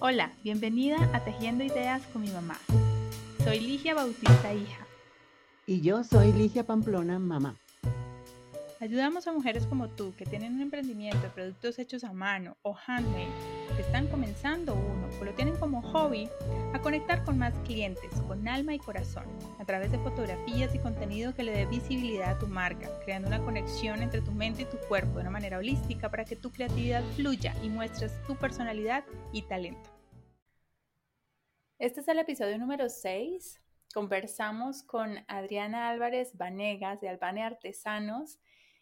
Hola, bienvenida a Tejiendo Ideas con mi mamá. Soy Ligia Bautista, hija. Y yo soy Ligia Pamplona, mamá. Ayudamos a mujeres como tú que tienen un emprendimiento de productos hechos a mano o handmade, que están comenzando uno o lo tienen como hobby, a conectar con más clientes con alma y corazón, a través de fotografías y contenido que le dé visibilidad a tu marca, creando una conexión entre tu mente y tu cuerpo de una manera holística para que tu creatividad fluya y muestres tu personalidad y talento. Este es el episodio número 6. Conversamos con Adriana Álvarez Vanegas de Albane Artesanos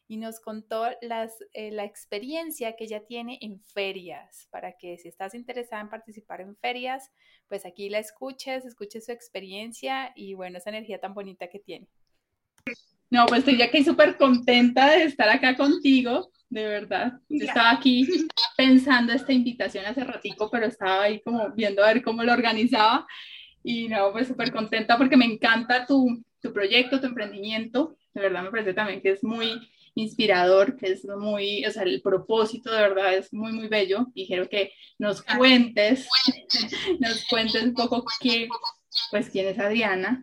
y nos contó las, eh, la experiencia que ella tiene en ferias, para que si estás interesada en participar en ferias, pues aquí la escuches, escuches su experiencia y bueno, esa energía tan bonita que tiene. No, pues estoy aquí súper contenta de estar acá contigo, de verdad. estaba aquí pensando esta invitación hace ratico, pero estaba ahí como viendo a ver cómo lo organizaba. Y no, pues súper contenta porque me encanta tu, tu proyecto, tu emprendimiento. De verdad me parece también que es muy inspirador, que es muy, o sea, el propósito de verdad es muy, muy bello y quiero que nos cuentes, nos cuentes un poco qué, pues, quién es Adriana,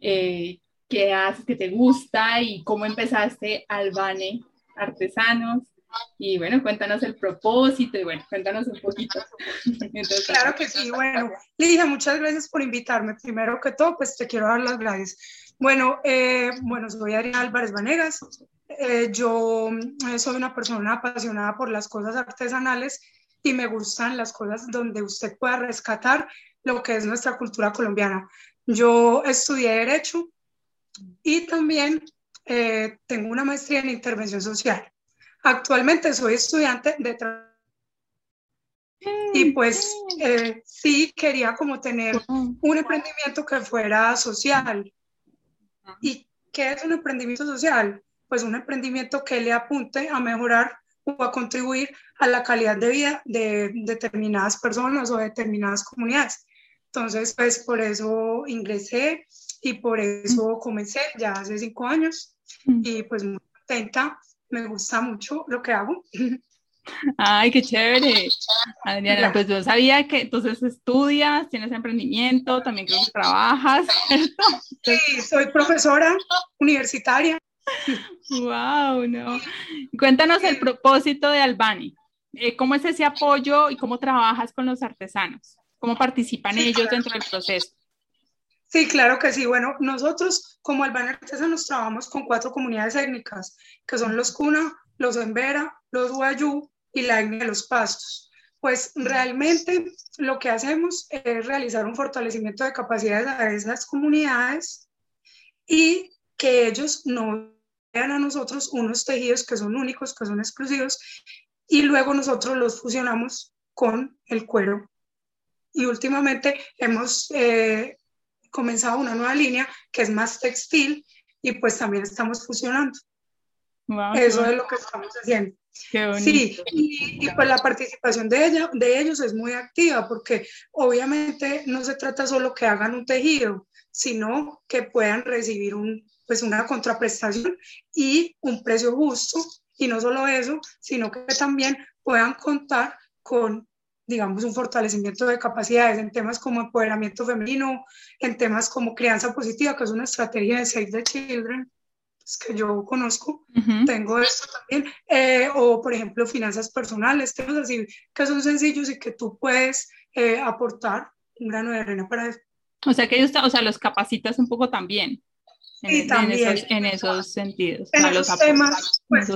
eh, qué haces, qué te gusta y cómo empezaste Albane Artesanos. Y bueno, cuéntanos el propósito y bueno, cuéntanos un poquito. claro que sí, bueno, Lidia, muchas gracias por invitarme. Primero que todo, pues te quiero dar las gracias. Bueno, eh, bueno, soy Adriana Álvarez Vanegas, eh, yo eh, soy una persona apasionada por las cosas artesanales y me gustan las cosas donde usted pueda rescatar lo que es nuestra cultura colombiana. Yo estudié Derecho y también eh, tengo una maestría en Intervención Social. Actualmente soy estudiante de y pues sí quería como tener un emprendimiento que fuera social. ¿Y qué es un emprendimiento social? Pues un emprendimiento que le apunte a mejorar o a contribuir a la calidad de vida de determinadas personas o determinadas comunidades. Entonces, pues por eso ingresé y por eso comencé ya hace cinco años y pues muy contenta, me gusta mucho lo que hago. Ay, qué chévere. Adriana, pues yo sabía que entonces estudias, tienes emprendimiento, también creo que trabajas, ¿cierto? Sí, soy profesora universitaria. Wow, no. Cuéntanos el propósito de Albani. Eh, ¿Cómo es ese apoyo y cómo trabajas con los artesanos? ¿Cómo participan ellos dentro del proceso? Sí, claro que sí. Bueno, nosotros como Albani Artesanos trabajamos con cuatro comunidades étnicas, que son los Cuna, los Embera, los Guayú y la etnia de los Pastos. Pues realmente lo que hacemos es realizar un fortalecimiento de capacidades a esas comunidades y que ellos no a nosotros unos tejidos que son únicos, que son exclusivos, y luego nosotros los fusionamos con el cuero. Y últimamente hemos eh, comenzado una nueva línea que es más textil y pues también estamos fusionando. Eso es lo que estamos haciendo. Sí, y, pues la participación de, ella, de ellos es muy activa porque obviamente no se trata solo que hagan un tejido, sino que puedan recibir un, pues una contraprestación y un precio justo. Y no solo eso, sino que también puedan contar con, digamos, un fortalecimiento de capacidades en temas como empoderamiento femenino, en temas como crianza positiva, que es una estrategia de Save the Children, pues, que yo conozco, tengo esto también, eh, o por ejemplo finanzas personales, temas así que son sencillos y que tú puedes eh, aportar un grano de arena para eso. O sea que ellos, o sea, los capacitas un poco también en, esos, sentidos. En esos temas, pues,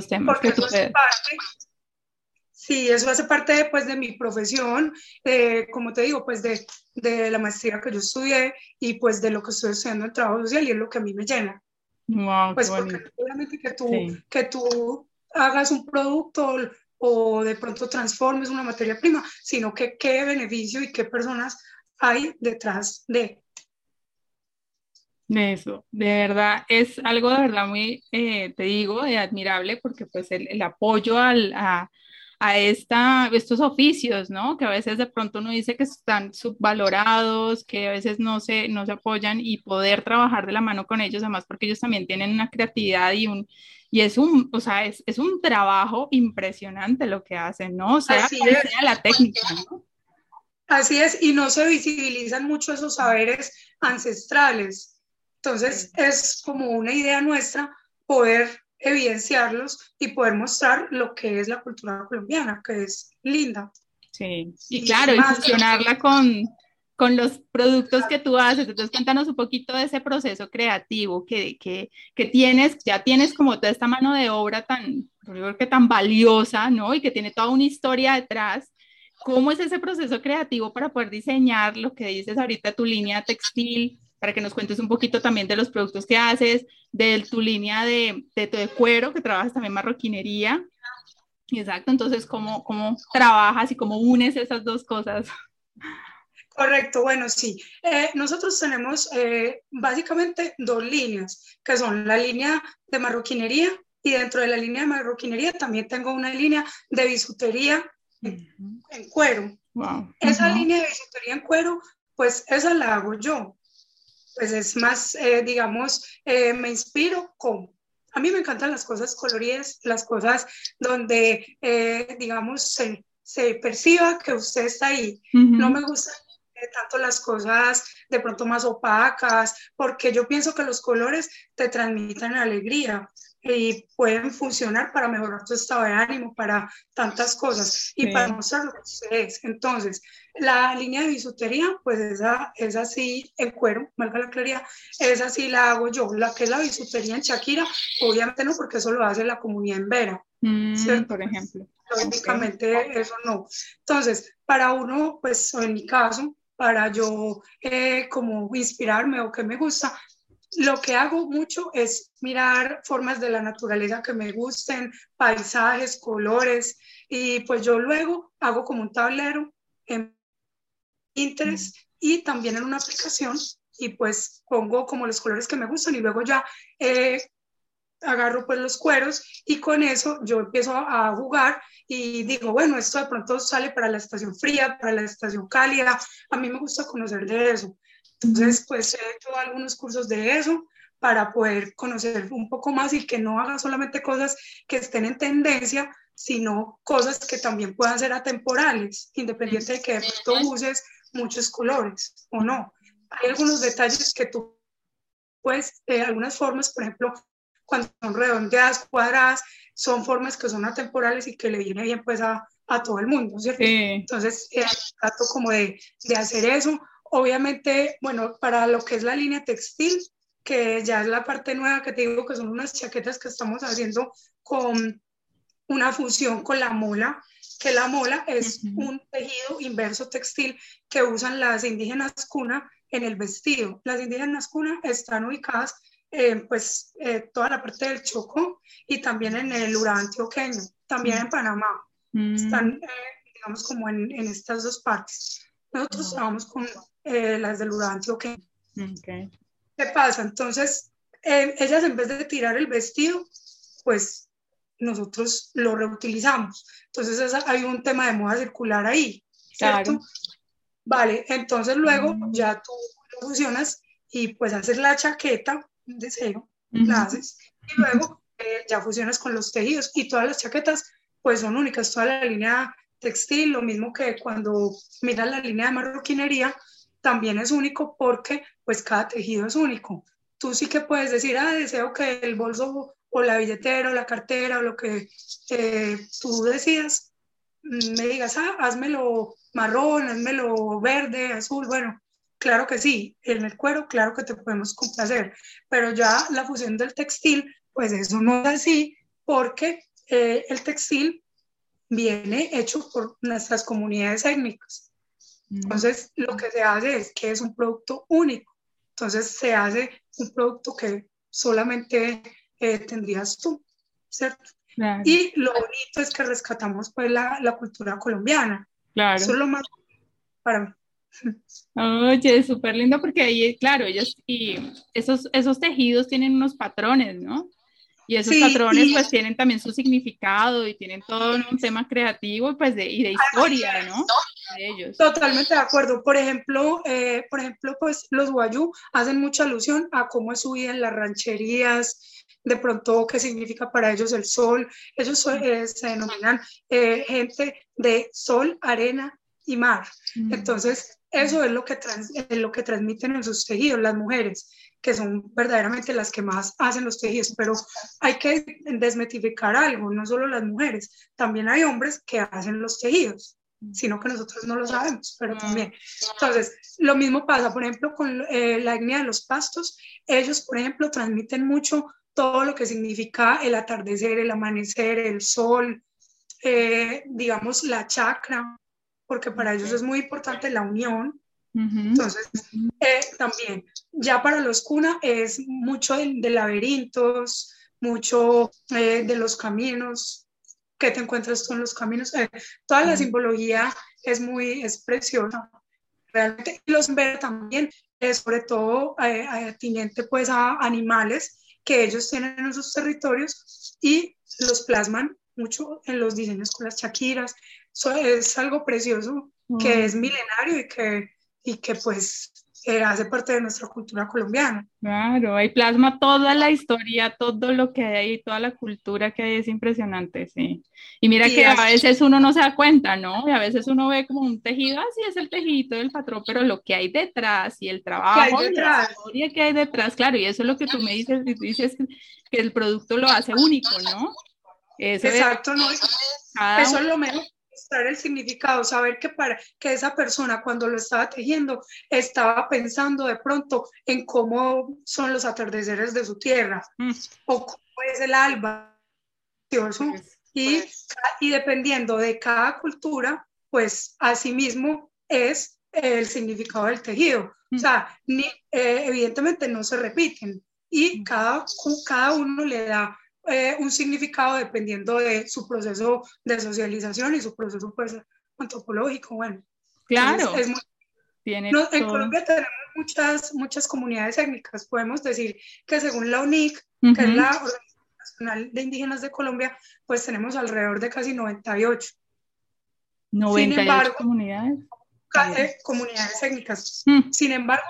Sí, eso hace parte pues, de mi profesión, eh, como te digo, pues de, de, la maestría que yo estudié y pues de lo que estoy estudiando en trabajo social y es lo que a mí me llena. pues porque obviamente que tú, que tú hagas un producto o de pronto transformes una materia prima, sino que qué beneficio y qué personas hay detrás de. De eso, de verdad, es algo de verdad muy, eh, te digo, admirable porque pues el, apoyo al, a, a esta, estos oficios, ¿no? Que a veces de pronto uno dice que están subvalorados, que a veces no se, no se apoyan y poder trabajar de la mano con ellos, además porque ellos también tienen una creatividad y un, y es un, o sea, es, es un trabajo impresionante lo que hacen, ¿no? O sea, sea la técnica, ¿no? Así es, y no se visibilizan mucho esos saberes ancestrales. Entonces, es como una idea nuestra poder evidenciarlos y poder mostrar lo que es la cultura colombiana, que es linda. Sí, y, claro, y fusionarla con, con los productos que tú haces. Entonces, cuéntanos un poquito de ese proceso creativo que, que, que tienes, ya tienes como toda esta mano de obra tan, creo que tan valiosa, ¿no? Y que tiene toda una historia detrás ¿Cómo es ese proceso creativo para poder diseñar lo que dices ahorita, tu línea textil? Para que nos cuentes un poquito también de los productos que haces, de tu línea de, de, cuero, que trabajas también marroquinería. Exacto, entonces, ¿cómo, ¿cómo trabajas y cómo unes esas dos cosas? Correcto, bueno, sí. Eh, nosotros tenemos eh, básicamente dos líneas, que son la línea de marroquinería y dentro de la línea de marroquinería también tengo una línea de bisutería en cuero. Esa línea de bisutería en cuero, pues esa la hago yo. Pues es más, eh, digamos, eh, me inspiro con... A mí me encantan las cosas coloridas, las cosas donde, eh, digamos, se, se, perciba que usted está ahí. No me gustan tanto las cosas de pronto más opacas, porque yo pienso que los colores te transmiten alegría y pueden funcionar para mejorar tu estado de ánimo, para tantas cosas y para mostrar lo que es. Entonces, la línea de bisutería, pues esa es así, el cuero, marca la claridad, esa sí la hago yo. La que es la bisutería en Shakira, obviamente no, porque eso lo hace la comunidad en Vera. Mm, por ejemplo. Lógicamente eso no. Entonces, para uno, pues en mi caso, para yo eh, como inspirarme o que me gusta, lo que hago mucho es mirar formas de la naturaleza que me gusten, paisajes, colores, y pues yo luego hago como un tablero en Pinterest y también en una aplicación y pues pongo como los colores que me gustan y luego ya eh, agarro pues los cueros y con eso yo empiezo a jugar y digo, bueno, esto de pronto sale para la estación fría, para la estación cálida, a mí me gusta conocer de eso. Entonces, pues he hecho algunos cursos de eso para poder conocer un poco más y que no haga solamente cosas que estén en tendencia, sino cosas que también puedan ser atemporales, independiente de que tú uses muchos colores o no. Hay algunos detalles que tú puedes, eh, algunas formas, por ejemplo, cuando son redondeadas, cuadradas, son formas que son atemporales y que le viene bien pues a, a todo el mundo, ¿cierto? Entonces, eh, trato como de, de hacer eso Obviamente, bueno, para lo que es la línea textil, que ya es la parte nueva que te digo que son unas chaquetas que estamos haciendo con una fusión con la mola, que la mola es un tejido inverso textil que usan las indígenas cuna en el vestido. Las indígenas cuna están ubicadas en pues eh, toda la parte del Chocó y también en el Urá antioqueño, también en Panamá. Mm. Están, eh, digamos, como en, en, estas dos partes. Nosotros trabajamos con eh, las del Urancio. ¿Qué pasa? Entonces, eh, ellas en vez de tirar el vestido, pues nosotros lo reutilizamos. Entonces hay un tema de moda circular ahí, ¿cierto? Vale, entonces luego mm. ya tú lo fusionas y pues haces la chaqueta de cero, la haces, y luego eh, ya fusionas con los tejidos y todas las chaquetas pues son únicas, toda la línea textil, lo mismo que cuando miras la línea de marroquinería, también es único porque pues cada tejido es único. Tú sí que puedes decir, ah, deseo que el bolso o la billetera o la cartera o lo que eh, tú decidas, mm, me digas, ah, házmelo marrón, házmelo verde, azul, bueno, claro que sí, en el cuero, claro que te podemos complacer, pero ya la fusión del textil, pues eso no es así, porque eh, el textil viene hecho por nuestras comunidades étnicas. Entonces, lo que se hace es que es un producto único. Entonces, se hace un producto que solamente eh, tendrías tú, ¿cierto? Y lo bonito es que rescatamos pues la, la cultura colombiana. Claro. Eso es lo más para mí. Oye, súper lindo porque ahí, claro, ellos y esos, esos tejidos tienen unos patrones, ¿no? Y esos patrones pues tienen también su significado y tienen todo un tema creativo pues de, y de historia, ¿no? De ellos. Totalmente de acuerdo. Por ejemplo, eh, por ejemplo, pues los guayú hacen mucha alusión a cómo es su vida en las rancherías, de pronto qué significa para ellos el sol. Ellos eh, se denominan eh, gente de sol, arena y mar. Entonces, eso es lo, que es lo que transmiten en sus tejidos las mujeres, que son verdaderamente las que más hacen los tejidos. Pero hay que desmitificar algo, no solo las mujeres, también hay hombres que hacen los tejidos sino que nosotros no lo sabemos, pero también. Entonces, lo mismo pasa, por ejemplo, con eh, la etnia de los pastos. Ellos, por ejemplo, transmiten mucho todo lo que significa el atardecer, el amanecer, el sol, eh, digamos, la chakra, porque para ellos es muy importante la unión. Entonces, eh, también, ya para los cuna es mucho de, laberintos, mucho de los caminos, que te encuentras tú en los caminos. Eh, toda la simbología es muy, es preciosa. Realmente, los ver también, sobre todo eh, atinente pues a animales que ellos tienen en sus territorios y los plasman mucho en los diseños con las chaquiras. Eso es algo precioso que es milenario y que, y que pues hace parte de nuestra cultura colombiana. Claro, ahí plasma toda la historia, todo lo que hay ahí, toda la cultura que hay, es impresionante, sí. Y mira que a veces uno no se da cuenta, ¿no? Y a veces uno ve como un tejido, así es el tejidito del patrón, pero lo que hay detrás y el trabajo, la historia que hay detrás, claro, y eso es lo que tú me dices, dices que el producto lo hace único, ¿no? Exacto, no, eso es lo mejor el significado, saber que para que esa persona cuando lo estaba tejiendo estaba pensando de pronto en cómo son los atardeceres de su tierra mm. o cómo es el alba. Pues, y, pues. y dependiendo de cada cultura, pues asimismo es el significado del tejido. O mm. sea, ni, eh, evidentemente no se repiten y mm. cada, cada uno le da eh, un significado dependiendo de su proceso de socialización y su proceso pues, antropológico. Bueno, claro. en Colombia tenemos muchas, muchas comunidades étnicas. Podemos decir que según la UNIC, que es la Organización Nacional de Indígenas de Colombia, pues tenemos alrededor de casi 98. 98 Sin embargo, comunidades. Eh, comunidades étnicas. Mm. Sin embargo,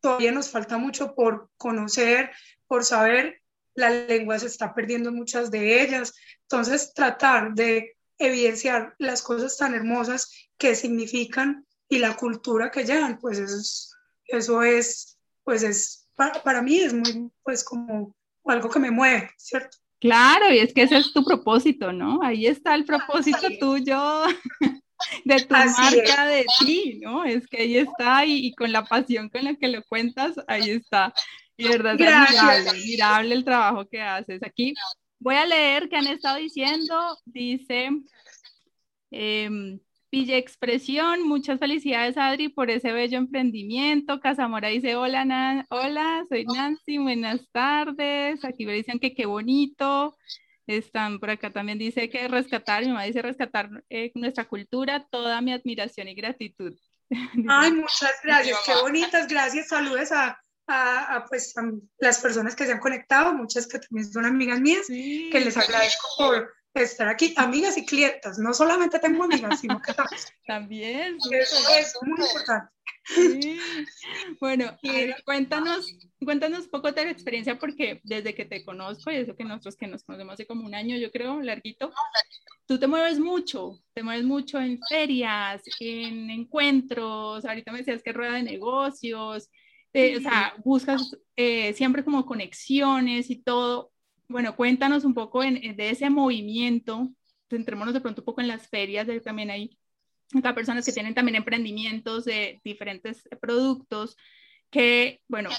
todavía nos falta mucho por conocer, por saber la lengua se está perdiendo muchas de ellas. Entonces, tratar de evidenciar las cosas tan hermosas que significan y la cultura que llevan, pues eso es, eso es pues es, para, mí es muy, pues como algo que me mueve, ¿cierto? Claro, y es que ese es tu propósito, ¿no? Ahí está el propósito tuyo de tu marca, de ti, ¿no? Es que ahí está y, y, con la pasión con la que lo cuentas, ahí está. Y verdad, es admirable, admirable el trabajo que haces. Aquí voy a leer qué han estado diciendo. Dice eh, Villa Expresión, muchas felicidades Adri por ese bello emprendimiento. Casamora dice, hola, hola, soy Nancy, buenas tardes. Aquí me dicen que qué bonito. Están por acá también dice que rescatar, mi mamá dice rescatar eh, nuestra cultura, toda mi admiración y gratitud. Ay, muchas gracias, qué bonitas, gracias, saludos a, a, pues, las personas que se han conectado, muchas que también son amigas mías, que les agradezco por estar aquí, amigas y clientas, no solamente tengo amigas, sino que también. Eso es muy importante. Bueno, cuéntanos, cuéntanos un poco de tu experiencia, porque desde que te conozco, y eso que nosotros que nos conocemos hace como un año, yo creo, larguito, tú te mueves mucho, te mueves mucho en ferias, en encuentros, ahorita me decías que rueda de negocios, o sea, buscas eh, siempre como conexiones y todo. Bueno, cuéntanos un poco de ese movimiento, centrémonos de pronto un poco en las ferias, de, también hay acá personas que tienen también emprendimientos de diferentes productos, que, bueno,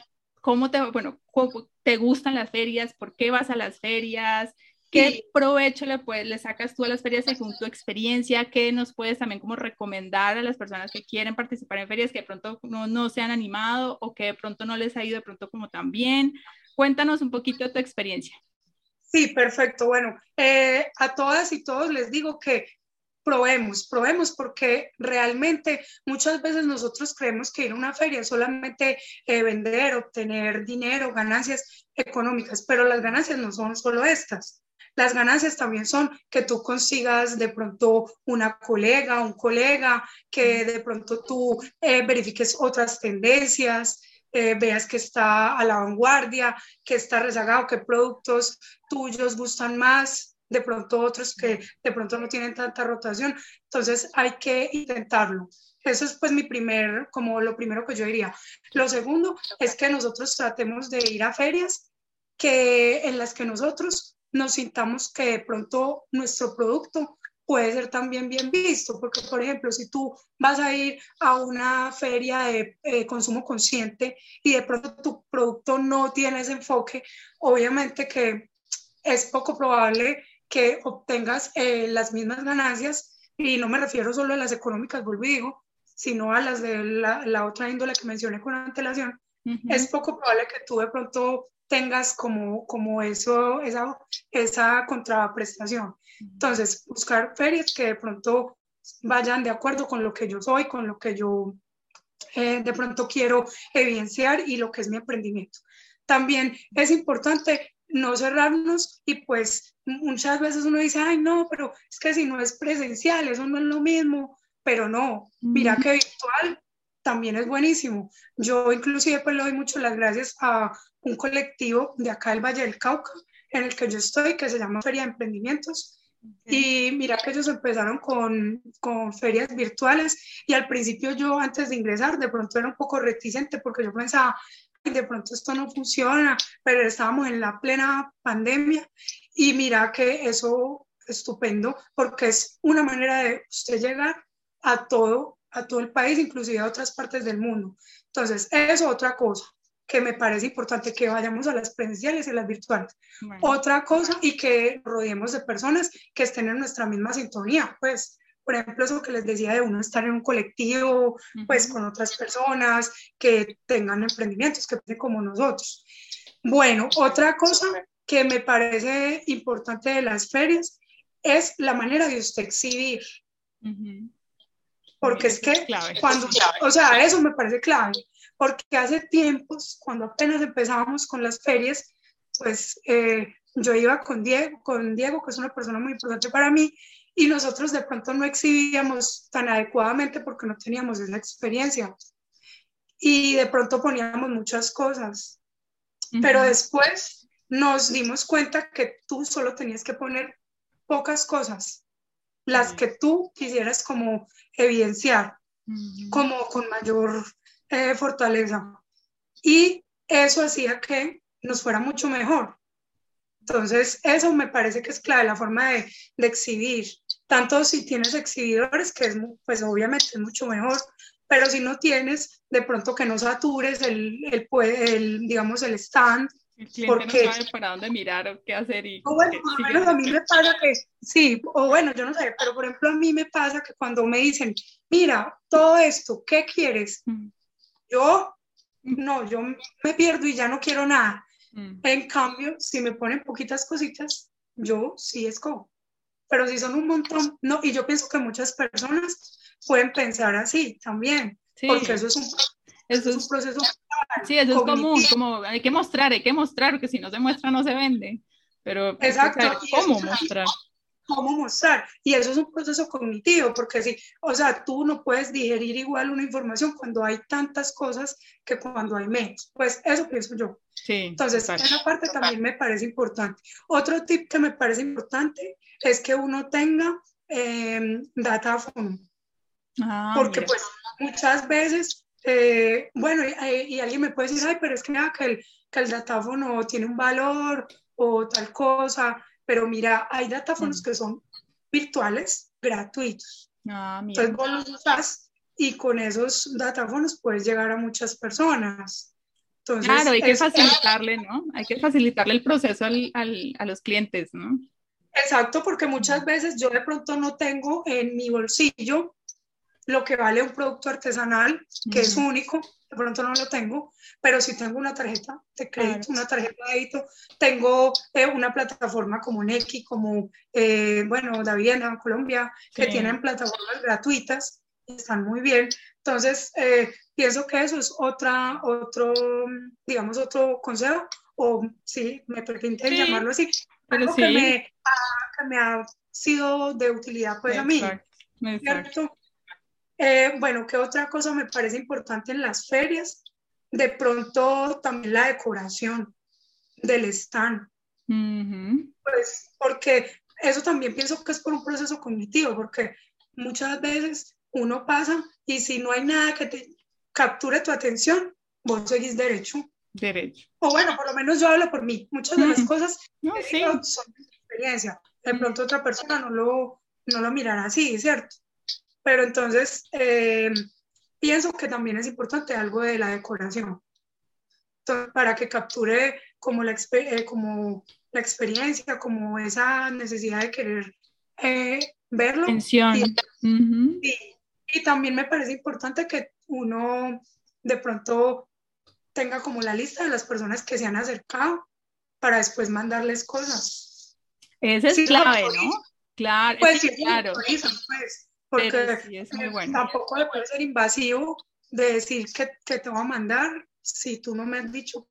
¿cómo te, bueno, cómo te gustan las ferias? ¿Por qué vas a las ferias? ¿Qué provecho le, puedes, le sacas tú a las ferias según tu experiencia? ¿Qué nos puedes también como recomendar a las personas que quieren participar en ferias que de pronto no, no se han animado o que de pronto no les ha ido de pronto como tan bien? Cuéntanos un poquito tu experiencia. Sí, perfecto. Bueno, eh, a todas y todos les digo que probemos, probemos, porque realmente muchas veces nosotros creemos que ir a una feria es solamente eh, vender, obtener dinero, ganancias económicas, pero las ganancias no son solo estas. Las ganancias también son que tú consigas de pronto una colega, un colega, que de pronto tú eh, verifiques otras tendencias, eh, veas que está a la vanguardia, que está rezagado, qué productos tuyos gustan más. De pronto otros que de pronto no tienen tanta rotación. Entonces hay que intentarlo. Eso es pues mi primer, como lo primero que yo diría. Lo segundo es que nosotros tratemos de ir a ferias que en las que nosotros nos sintamos que de pronto nuestro producto puede ser también bien visto, porque por ejemplo, si tú vas a ir a una feria de eh, consumo consciente y de pronto tu producto no tiene ese enfoque, obviamente que es poco probable que obtengas eh, las mismas ganancias, y no me refiero solo a las económicas, vuelvo y digo, sino a las de la, otra índole que mencioné con antelación, es poco probable que tú de pronto tengas como, como eso, esa, esa contraprestación. Entonces, buscar ferias que de pronto vayan de acuerdo con lo que yo soy, con lo que yo eh, de pronto quiero evidenciar y lo que es mi emprendimiento. También es importante no cerrarnos y pues muchas veces uno dice, ay no, pero es que si no es presencial, eso no es lo mismo, pero no, mira que virtual también es buenísimo. Yo inclusive pues le doy mucho las gracias a un colectivo de acá del Valle del Cauca, en el que yo estoy, que se llama Feria de Emprendimientos. Y mira que ellos empezaron con, con, ferias virtuales y al principio yo antes de ingresar de pronto era un poco reticente porque yo pensaba, de pronto esto no funciona, pero estábamos en la plena pandemia y mira que eso estupendo porque es una manera de usted llegar a todo, a todo el país, inclusive a otras partes del mundo. Entonces, es otra cosa que me parece importante que vayamos a las presenciales y las virtuales. Otra cosa y que rodeemos de personas que estén en nuestra misma sintonía, pues, por ejemplo, eso que les decía de uno estar en un colectivo, pues, con otras personas que tengan emprendimientos, que como nosotros. Bueno, otra cosa que me parece importante de las ferias es la manera de usted exhibir. Porque es que cuando, o sea, eso me parece clave porque hace tiempos, cuando apenas empezábamos con las ferias, pues eh, yo iba con Diego, con Diego, que es una persona muy importante para mí, y nosotros de pronto no exhibíamos tan adecuadamente porque no teníamos esa experiencia. Y de pronto poníamos muchas cosas, pero después nos dimos cuenta que tú solo tenías que poner pocas cosas, las que tú quisieras como evidenciar, como con mayor eh, fortaleza. Y eso hacía que nos fuera mucho mejor. Entonces, eso me parece que es clave, la forma de, de exhibir. Tanto si tienes exhibidores, que es, pues obviamente es mucho mejor, pero si no tienes, de pronto que no satures el, el, el digamos, el stand. El porque, no sabe para dónde mirar o qué hacer. Y o bueno, por lo menos a mí me pasa que, sí, o bueno, yo no sé, pero por ejemplo a mí me pasa que cuando me dicen, mira, todo esto, ¿qué quieres? Yo, no, yo me pierdo y ya no quiero nada. Mm. En cambio, si me ponen poquitas cositas, yo sí escojo. Pero si son un montón, no, y yo pienso que muchas personas pueden pensar así también, porque eso es un, eso es, un proceso. Sí, eso es común, como hay que mostrar, hay que mostrar, porque si no se muestra no se vende. Pero Exacto. ¿cómo mostrar? Cómo mostrar. Y eso es un proceso cognitivo, porque sí, o sea, tú no puedes digerir igual una información cuando hay tantas cosas que cuando hay menos. Pues eso pienso yo. Sí, Entonces, esa parte también me parece importante. Otro tip que me parece importante es que uno tenga eh, datáfono. Ah, porque pues muchas veces, eh, bueno, y, alguien me puede decir, ay, pero es que, que, el, que el datáfono tiene un valor o tal cosa, pero mira, hay datáfonos mm. que son virtuales, gratuitos. Ah, Entonces vos los usas y con esos datáfonos puedes llegar a muchas personas. Entonces, claro, hay que facilitarle, ¿no? Hay que facilitarle el proceso al, al, a los clientes, ¿no? Exacto, porque muchas veces yo de pronto no tengo en mi bolsillo lo que vale un producto artesanal, que es único, de pronto no lo tengo, pero si tengo una tarjeta de crédito, una tarjeta de débito, tengo eh, una plataforma como Neki, como, eh, bueno, Daviena en Colombia, que tienen plataformas gratuitas, están muy bien. Entonces, eh, pienso que eso es otra, otro, digamos, otro consejo, o sí, me permite llamarlo así, algo que, me, que, me, ha sido de utilidad pues a mí. ¿cierto? Eh, bueno, ¿qué otra cosa me parece importante en las ferias? De pronto también la decoración del stand. Pues porque eso también pienso que es por un proceso cognitivo, porque muchas veces uno pasa y si no hay nada que te capture tu atención, vos seguís derecho. Derecho. O bueno, por lo menos yo hablo por mí. Muchas de las cosas No, sí. son de experiencia. De pronto otra persona no lo, no lo mirará así, ¿cierto? Pero entonces eh, pienso que también es importante algo de la decoración. Entonces, para que capture como la, eh, como la experiencia, como esa necesidad de querer eh, verlo. Y, Ujú. y- y también me parece importante que uno de pronto tenga como la lista de las personas que se han acercado para después mandarles cosas. Ese es Sí, clave, ¿no? Claro, Pues sí, claro. pues, porque sí, es muy bueno. tampoco me puede ser invasivo de decir que, que te voy a mandar si tú no me has dicho,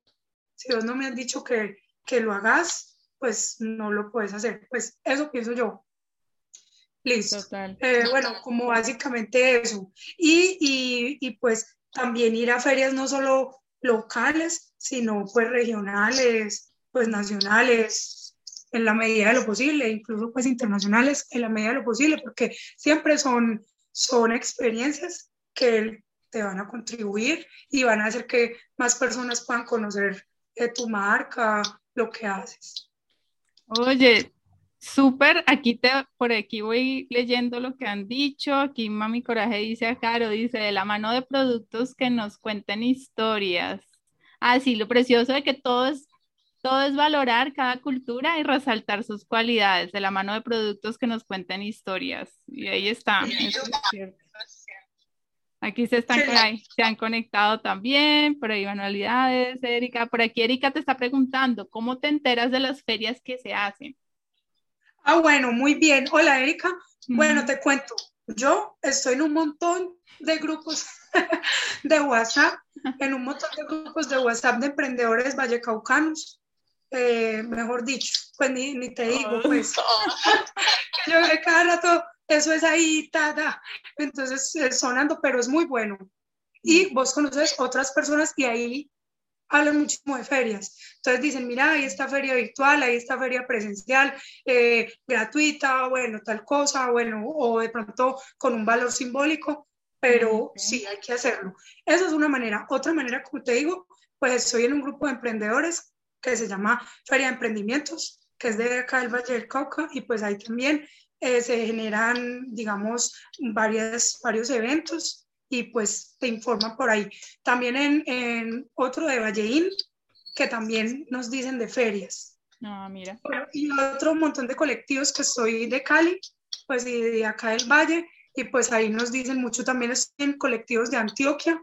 si vos no me has dicho que, que lo hagas, pues no lo puedes hacer. Pues eso pienso yo. Listo. Total. Eh, bueno, como básicamente eso. Y, y, y pues también ir a ferias no solo locales, sino pues regionales, pues nacionales, en la medida de lo posible, incluso pues internacionales en la medida de lo posible, porque siempre son, son experiencias que te van a contribuir y van a hacer que más personas puedan conocer eh, tu marca, lo que haces. Oye, súper, aquí te, por aquí voy leyendo lo que han dicho. Aquí Mami Coraje dice a Caro, dice, de la mano de productos que nos cuenten historias. Ah, sí, lo precioso de que todo es, todo es valorar cada cultura y resaltar sus cualidades, de la mano de productos que nos cuenten historias. Y ahí está, eso es cierto. Aquí se están, ahí, se han conectado también, por ahí manualidades, Erika. Por aquí Erika te está preguntando, ¿cómo te enteras de las ferias que se hacen? Ah, bueno, muy bien. Hola, Erika. Bueno, te cuento, yo estoy en un montón de grupos de WhatsApp, en un montón de grupos de WhatsApp de emprendedores vallecaucanos, eh, mejor dicho, pues ni, ni te digo, pues, que yo cada rato, eso es ahí, ta, ta. entonces eh, sonando, pero es muy bueno. Y vos conoces otras personas y ahí hablan muchísimo de ferias. Entonces dicen, mira, ahí está feria virtual, ahí está feria presencial, eh, gratuita, bueno, tal cosa, bueno, o de pronto con un valor simbólico, pero Ok. sí, hay que hacerlo. Esa es una manera. Otra manera, como te digo, pues estoy en un grupo de emprendedores que se llama Feria de Emprendimientos, que es de acá del Valle del Cauca, y pues ahí también eh, se generan, digamos, varias, varios eventos y pues te informan por ahí. También en, en otro de Valleín, que también nos dicen de ferias. Ah, mira. Bueno, y otro montón de colectivos que soy de Cali, pues y de acá del Valle, y pues ahí nos dicen mucho también en colectivos de Antioquia.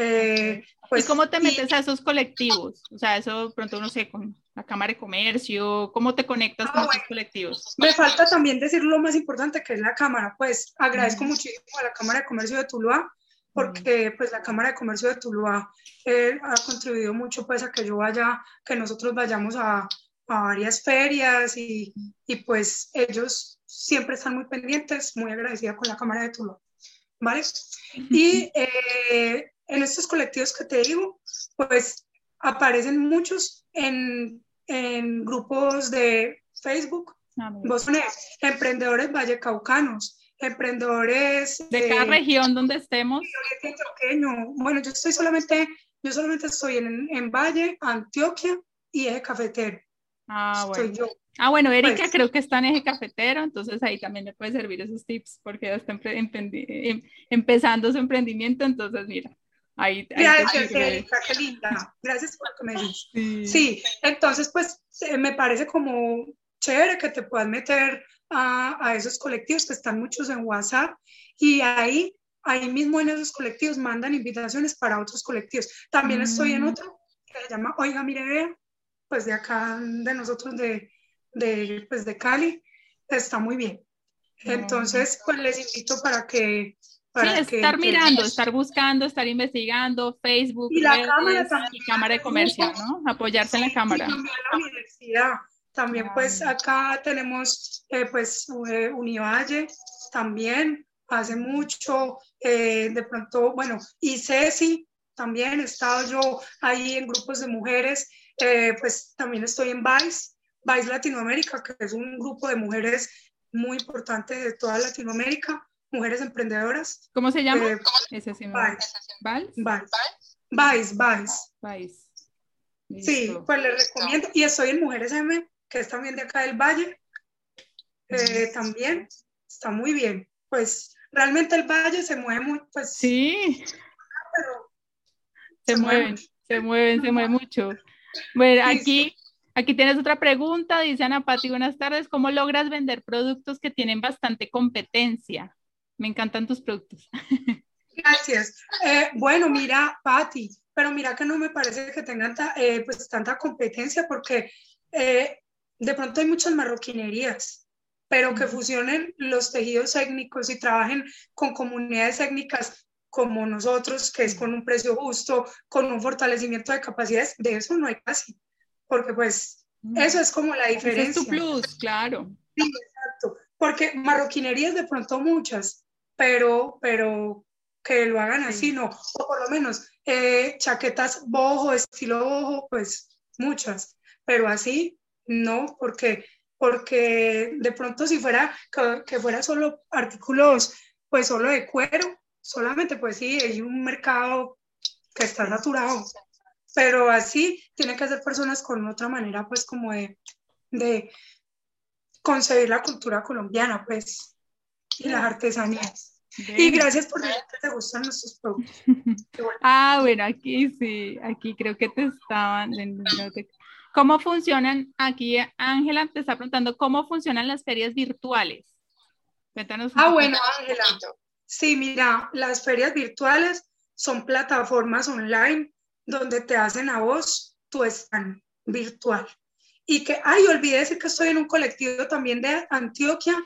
Eh, pues, ¿Y cómo te y- metes a esos colectivos? O sea, eso pronto no sé, con la Cámara de Comercio, ¿cómo te conectas Ah, con esos bueno. colectivos? Me falta también decir lo más importante que es la Cámara. Pues agradezco Ujú. muchísimo a la Cámara de Comercio de Tuluá porque pues la Cámara de Comercio de Tuluá eh, ha contribuido mucho pues a que yo vaya, que nosotros vayamos a, a varias ferias y, y pues ellos siempre están muy pendientes, muy agradecida con la Cámara de Tuluá. ¿Vale? Y eh, en estos colectivos que te digo, pues aparecen muchos en, en grupos de Facebook, Ah. Vos pones emprendedores vallecaucanos, emprendedores De cada eh, región donde estemos. Bueno, yo estoy solamente, yo solamente estoy en, en Valle, Antioquia y Eje Cafetero. Ah, bueno. yo. Ah, bueno, Erika Pues- creo que está en eje cafetero, entonces ahí también le puede servir esos tips porque está emprendi- em- empezando su emprendimiento, entonces mira, ahí, ahí te Gracias. Erika, qué linda. Gracias por lo que me dices. Sí. Sí, entonces pues me parece como chévere que te puedas meter a, a esos colectivos que están muchos en WhatsApp y ahí, ahí mismo en esos colectivos mandan invitaciones para otros colectivos. También estoy en Mm. otro que se llama Oiga, mire, vea, pues de acá, de nosotros de, de, pues de Cali, está muy bien. Entonces, pues les invito para que... Sí, Para que estar mirando, estar buscando, estar investigando, Facebook, Y la redes cámara también. y Cámara de Comercio, ¿no? Apoyarse en la Sí, cámara. Y también la universidad. También Ah, pues acá tenemos eh, pues eh, Univalle también hace mucho, eh, de pronto, bueno, y Ceci también he estado yo ahí en grupos de mujeres, eh, pues también estoy en Vice. Vice Latinoamérica, que es un grupo de mujeres muy importante de toda Latinoamérica, mujeres emprendedoras. ¿Cómo se llama? Eh, Ese sí me- Vice. ¿Vals? Vice. Vice. Sí, pues les recomiendo. Y estoy en Mujeres M, que es también de acá del Valle. Eh, también está muy bien. Pues realmente el Valle se mueve muy, pues Sí, pero se se mueve mueven, se mueven, se mueve mucho. Bueno, Sí, aquí, aquí tienes otra pregunta, dice Ana Pati, buenas tardes, ¿cómo logras vender productos que tienen bastante competencia? Me encantan tus productos. Gracias. Eh, bueno, mira, Patti, pero mira que no me parece que tengan ta- eh, pues tanta competencia porque eh, de pronto hay muchas marroquinerías, pero que fusionen los tejidos étnicos y trabajen con comunidades étnicas como nosotros, que es con un precio justo, con un fortalecimiento de capacidades, de eso no hay casi, porque pues eso es como la Ese es diferencia. tu plus, claro. Exacto, porque marroquinerías de pronto muchas, pero, pero que lo hagan así, no, o por lo menos eh, chaquetas boho, estilo boho, pues muchas, pero así no, porque, porque de pronto si fuera que, que fuera solo artículos, pues solo de cuero, solamente pues sí, hay un mercado que está saturado, pero así tienen que ser personas con otra manera pues como de, de concebir la cultura colombiana, pues, y las artesanías. Y Ven. gracias por decir que te gustan nuestros productos. Bueno. Ah, bueno, aquí sí, aquí creo que te estaban. ¿Cómo funcionan? Aquí Ángela te está preguntando cómo funcionan las ferias virtuales. Cuéntanos. Ah, bueno, Ángela. Sí, mira, las ferias virtuales son plataformas online donde te hacen a vos tu stand virtual. Y que, ay, olvidé decir que estoy en un colectivo también de Antioquia,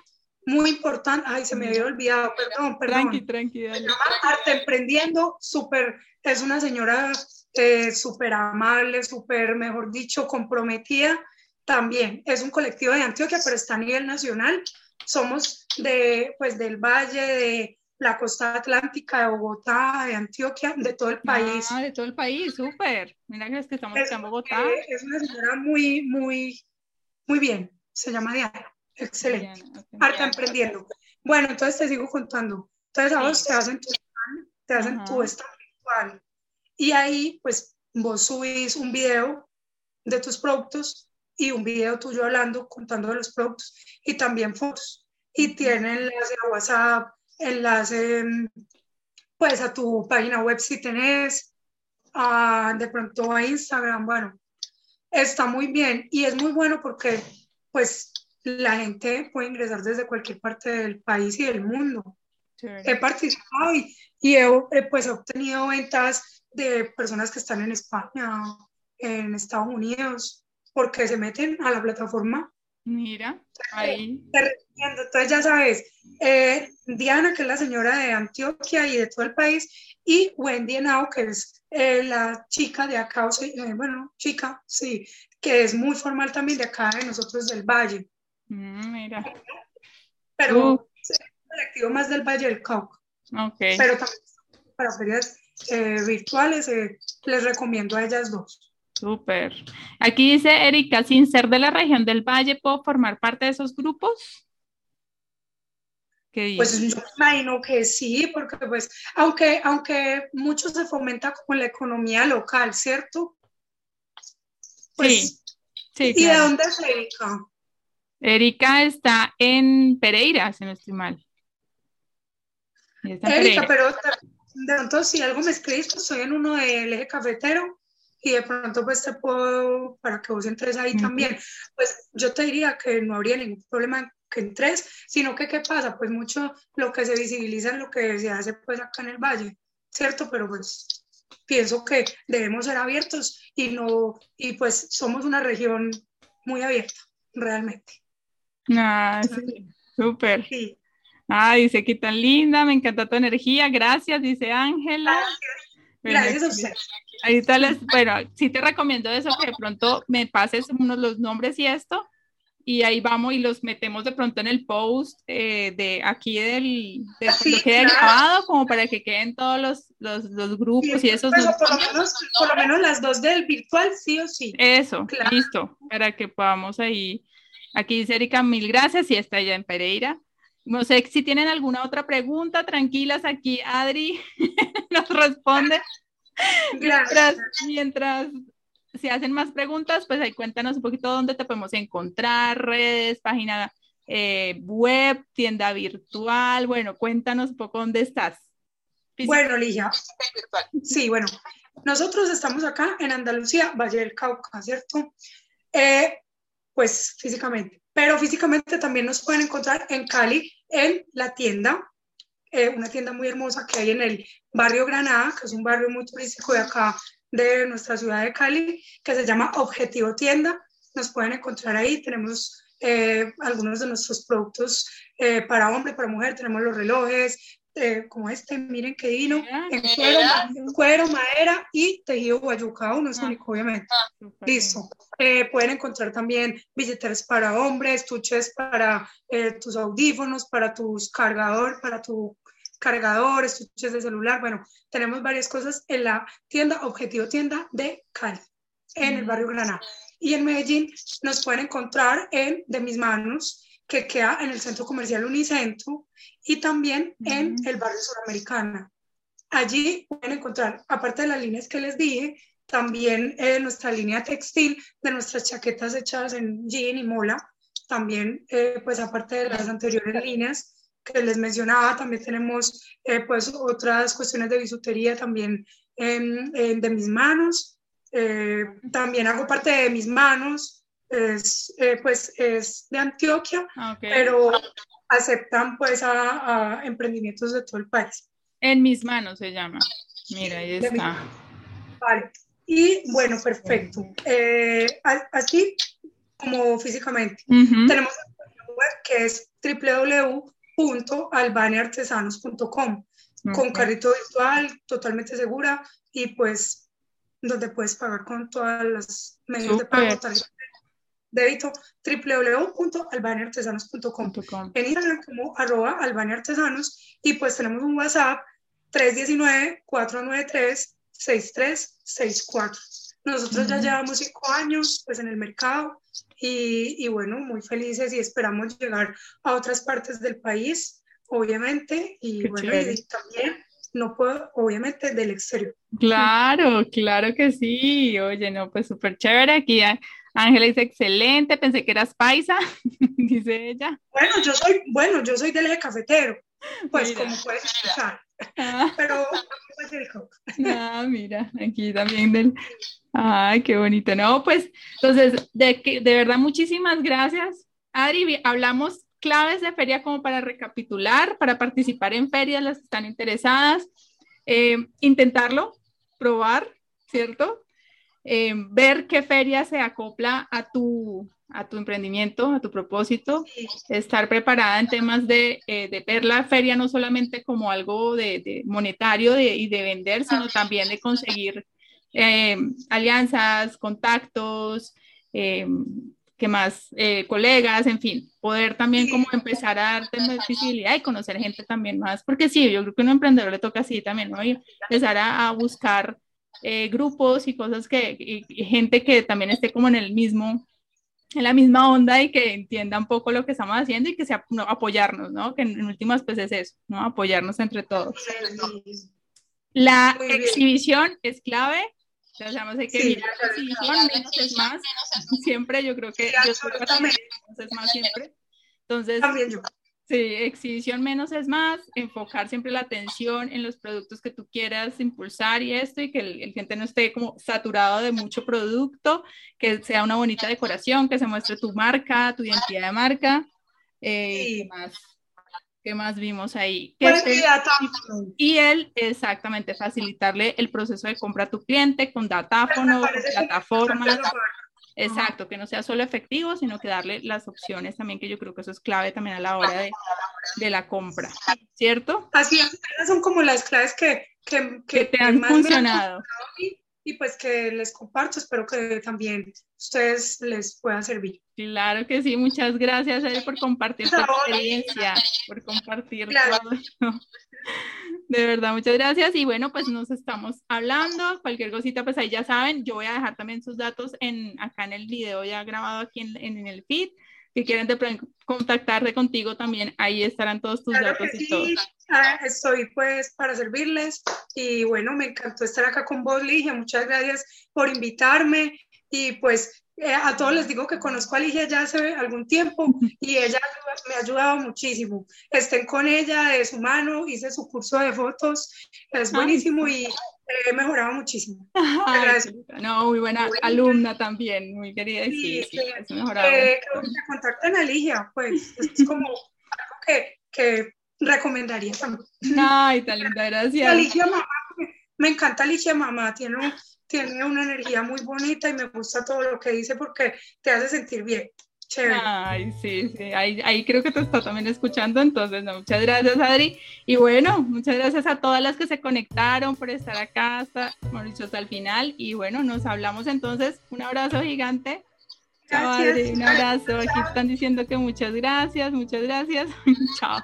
muy importante. Ay, se me había olvidado, perdón, perdón. Tranqui, tranqui, dale. Arte Emprendiendo, súper, es una señora eh, súper amable, súper, mejor dicho, comprometida. También es un colectivo de Antioquia, pero está a nivel nacional. Somos de, pues, del Valle, de la costa atlántica, de Bogotá, de Antioquia, de todo el país. Ah, de todo el país, súper. Mira que es que estamos Es, en Bogotá. eh, es una señora muy, muy, muy bien. Se llama Diana. Excelente. Bien, ok. Arte emprendiendo. Bueno, entonces te sigo contando. Entonces a vos Sí. te hacen tu stand, te hacen Ajá. tu stand virtual. Y ahí, pues, vos subís un video de tus productos y un video tuyo hablando, contando de los productos y también fotos. Y tiene enlace a WhatsApp, enlace, mm, pues, a tu página web si tenés, a, de pronto a Instagram, bueno, está muy bien y es muy bueno porque, pues, la gente puede ingresar desde cualquier parte del país y del mundo. He participado y, y he, eh, pues, he obtenido ventas de personas que están en España, en Estados Unidos, porque se meten a la plataforma Mira, ahí. Entonces ya sabes, eh, Diana, que es la señora de Antioquia y de todo el país, y Wendy Henao, que es eh, la chica de acá, o sea, bueno, chica, sí, que es muy formal también de acá de nosotros del Valle, Mm, mira, pero Uh. es un colectivo más del Valle del Cauca, pero también para ferias eh, virtuales eh, les recomiendo a ellas dos. Súper. Aquí dice Erika, sin ser de la región del Valle, ¿puedo formar parte de esos grupos? ¿Qué Pues yo me imagino que sí, porque pues, aunque, aunque mucho se fomenta con la economía local, ¿cierto? Pues, Sí, sí, ¿Y de dónde es Erika? Erika está en Pereira, si no estoy mal. En Erika, Pereira. pero de, pronto si algo me escribes, pues estoy en uno del eje cafetero y de pronto pues te puedo, para que vos entres ahí también, pues yo te diría que no habría ningún problema que entres, sino que qué pasa, pues mucho lo que se visibiliza es lo que se hace pues acá en el valle, ¿cierto? Pero pues pienso que debemos ser abiertos y no, y pues somos una región muy abierta, realmente. Ah, sí, súper. Sí. Ah, dice que tan linda, me encanta tu energía, gracias, dice Ángela. Bueno, Gracias a usted. Ahí está, les, bueno, sí te recomiendo eso, que de pronto me pases unos los nombres y esto, y ahí vamos y los metemos de pronto en el post eh, de aquí del, lo que grabado, como para que queden todos los, los, los grupos y esos. Pero por, lo menos, por lo menos las dos del virtual, sí o sí. Eso, listo, para que podamos ahí. Aquí dice Erika, mil gracias y está ya en Pereira. No sé si tienen alguna otra pregunta, tranquilas, aquí Adri nos responde. Mientras, mientras si hacen más preguntas, pues ahí cuéntanos un poquito dónde te podemos encontrar, redes, página eh, web, tienda virtual. Bueno, cuéntanos un poco dónde estás. Bueno, Ligia. Sí, bueno, nosotros estamos acá en Andalucía, Valle del Cauca, ¿cierto? Eh, pues físicamente, pero físicamente también nos pueden encontrar en Cali, en la tienda, eh, una tienda muy hermosa que hay en el barrio Granada, que es un barrio muy turístico de acá de nuestra ciudad de Cali, que se llama Objetivo Tienda. Nos pueden encontrar ahí. Tenemos eh, algunos de nuestros productos eh, para hombre, para mujer. Tenemos los relojes, eh, como este, miren qué divino, en cuero, madera y tejido guayuca, uno es ah. único, obviamente. Ah, Listo. pueden encontrar también billeteras para hombres, estuches para tus audífonos, para tus cargador, para tu cargadores, estuches de celular, bueno, tenemos varias cosas en la tienda Objetivo Tienda de Cali, en el barrio Granada. Y en Medellín nos pueden encontrar en De Mis Manos, que queda en el centro comercial Unicentro y también en el barrio Suramericana. Allí pueden encontrar, aparte de las líneas que les dije, también eh, nuestra línea textil de nuestras chaquetas hechas en jean y mola. También, eh, pues aparte de las anteriores líneas, que les mencionaba, también tenemos eh, pues otras cuestiones de bisutería también de mis manos. También hago parte de mis manos, es, eh, pues es de Antioquia, ah, pero aceptan pues a, emprendimientos de todo el país. En mis manos se llama. Mira, ahí está. Vale. Y bueno, perfecto. así como físicamente. Tenemos una web que es www albaneartesanos.com con carrito virtual, totalmente segura y pues donde puedes pagar con todas las medios de pago, débito www.albaneartesanos.com en Instagram como arroba y pues tenemos un WhatsApp 319-493-6364. Nosotros ya llevamos cinco años pues en el mercado y, bueno, muy felices y esperamos llegar a otras partes del país, obviamente, y bueno, y también no puedo, obviamente, del exterior. Claro, claro que sí. Oye, no, pues súper chévere. Aquí Ángela dice, excelente, pensé que eras paisa, dice ella. Bueno, yo soy, bueno, yo soy del eje cafetero, pues como puedes escuchar. Ah. Pero, ah, mira, aquí también del, Ay, qué bonito, ¿no? Pues entonces, de, de verdad, muchísimas gracias. Adri, hablamos claves de feria como para recapitular, para participar en ferias, las que están interesadas, eh, intentarlo, probar, ¿cierto? Eh, ver qué feria se acopla a tu, a tu emprendimiento, a tu propósito, estar preparada en temas de, eh, de, ver la feria no solamente como algo de, de monetario y de vender, sino también de conseguir eh, alianzas, contactos, eh, que más, eh, colegas, en fin, poder también como empezar a darte más visibilidad y conocer gente también más, porque sí, yo creo que a un emprendedor le toca así también, ¿no? Y empezar a, buscar grupos y cosas que, gente que también esté como en el mismo, en la misma onda y que entienda un poco lo que estamos haciendo y que sea apoyarnos, ¿no? Que en, últimas pues es eso, ¿no? Apoyarnos entre todos. La exhibición es clave, o sea, hay que sí, la exhibición, menos es más. Siempre yo creo que yo soy menos es más siempre. Entonces, sí, exhibición menos es más, enfocar siempre la atención en los productos que tú quieras impulsar y esto, y que el, gente no esté como saturado de mucho producto, que sea una bonita decoración, que se muestre tu marca, tu identidad de marca. Eh, sí. más? ¿Qué más vimos ahí? y él, exactamente, facilitarle el proceso de compra a tu cliente con datáfono, plataformas. Exacto, que no sea solo efectivo, sino que darle las opciones también, que yo creo que eso es clave también a la hora de, de la compra, ¿cierto? Así son como las claves que, que, que, te han funcionado. y pues que les comparto, espero que también ustedes les puedan servir. Claro que sí, muchas gracias por compartir tu experiencia, por compartir todo. De verdad, muchas gracias. Y bueno, pues nos estamos hablando. Cualquier cosita, pues ahí ya saben. Yo voy a dejar también sus datos en, acá en el video ya grabado aquí en, en el feed que quieren de contactarte contigo también, ahí estarán todos tus datos y todo. Ah, estoy pues para servirles y bueno, me encantó estar acá con vos, Ligia. Muchas gracias por invitarme y pues eh, a todos les digo que conozco a Ligia ya hace algún tiempo y ella me ha ayudado muchísimo. Estén con ella de su mano, hice su curso de fotos, es buenísimo y he mejorado muchísimo. no, muy buena alumna también, muy querida. Sí, sí, sí, mejorado. Eh, que contacten a Ligia, pues es como algo que, que recomendaría también. Ay, tan linda, gracias. Ligia Mamá, me encanta Ligia Mamá, tiene, tiene una energía muy bonita y me gusta todo lo que dice porque te hace sentir bien. Ay, sí, sí, ahí, ahí, creo que te está también escuchando, entonces, muchas gracias, Adri. Y bueno, muchas gracias a todas las que se conectaron por estar acá hasta, Mauricio, hasta el final. Y bueno, nos hablamos entonces. Un abrazo gigante. Chao, Adri, un abrazo. Aquí están diciendo que muchas gracias, muchas gracias. Chao.